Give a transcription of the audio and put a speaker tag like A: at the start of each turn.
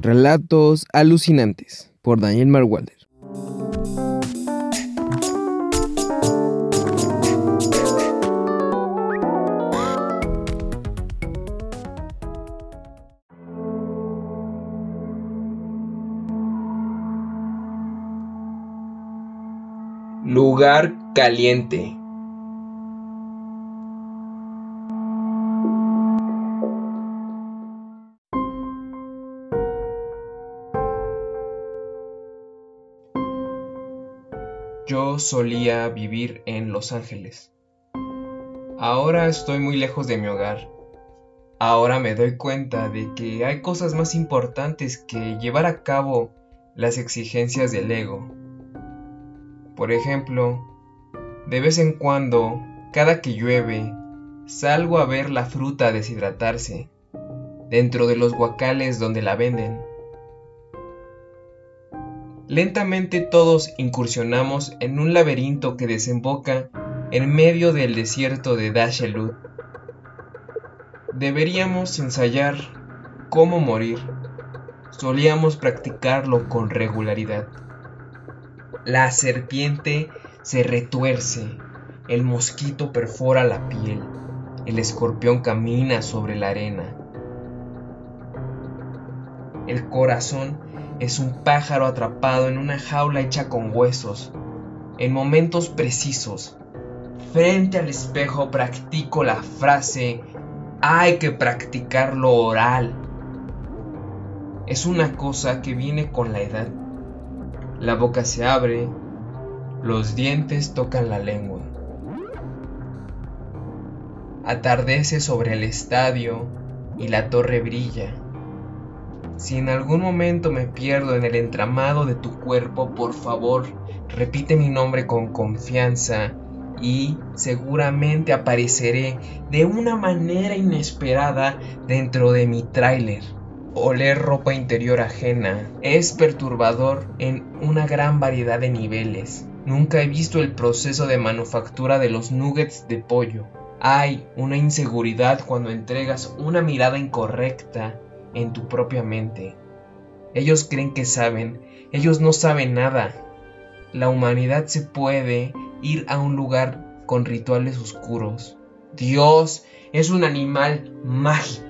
A: Relatos alucinantes por Daniel Marwalder.
B: Lugar caliente. Yo solía vivir en Los Ángeles. Ahora estoy muy lejos de mi hogar. Ahora me doy cuenta de que hay cosas más importantes que llevar a cabo las exigencias del ego. Por ejemplo, de vez en cuando, cada que llueve, salgo a ver la fruta deshidratarse dentro de los guacales donde la venden. Lentamente todos incursionamos en un laberinto que desemboca en medio del desierto de Dashelud. Deberíamos ensayar cómo morir. Solíamos practicarlo con regularidad. La serpiente se retuerce, el mosquito perfora la piel, el escorpión camina sobre la arena. El corazón es un pájaro atrapado en una jaula hecha con huesos. En momentos precisos, frente al espejo practico la frase hay que practicar lo oral. Es una cosa que viene con la edad. La boca se abre, los dientes tocan la lengua. Atardece sobre el estadio y la torre brilla. Si en algún momento me pierdo en el entramado de tu cuerpo, por favor, repite mi nombre con confianza y seguramente apareceré de una manera inesperada dentro de mi tráiler. Oler ropa interior ajena es perturbador en una gran variedad de niveles. Nunca he visto el proceso de manufactura de los nuggets de pollo. Hay una inseguridad cuando entregas una mirada incorrecta en tu propia mente. Ellos creen que saben, ellos no saben nada. La humanidad se puede ir a un lugar con rituales oscuros. Dios es un animal mágico.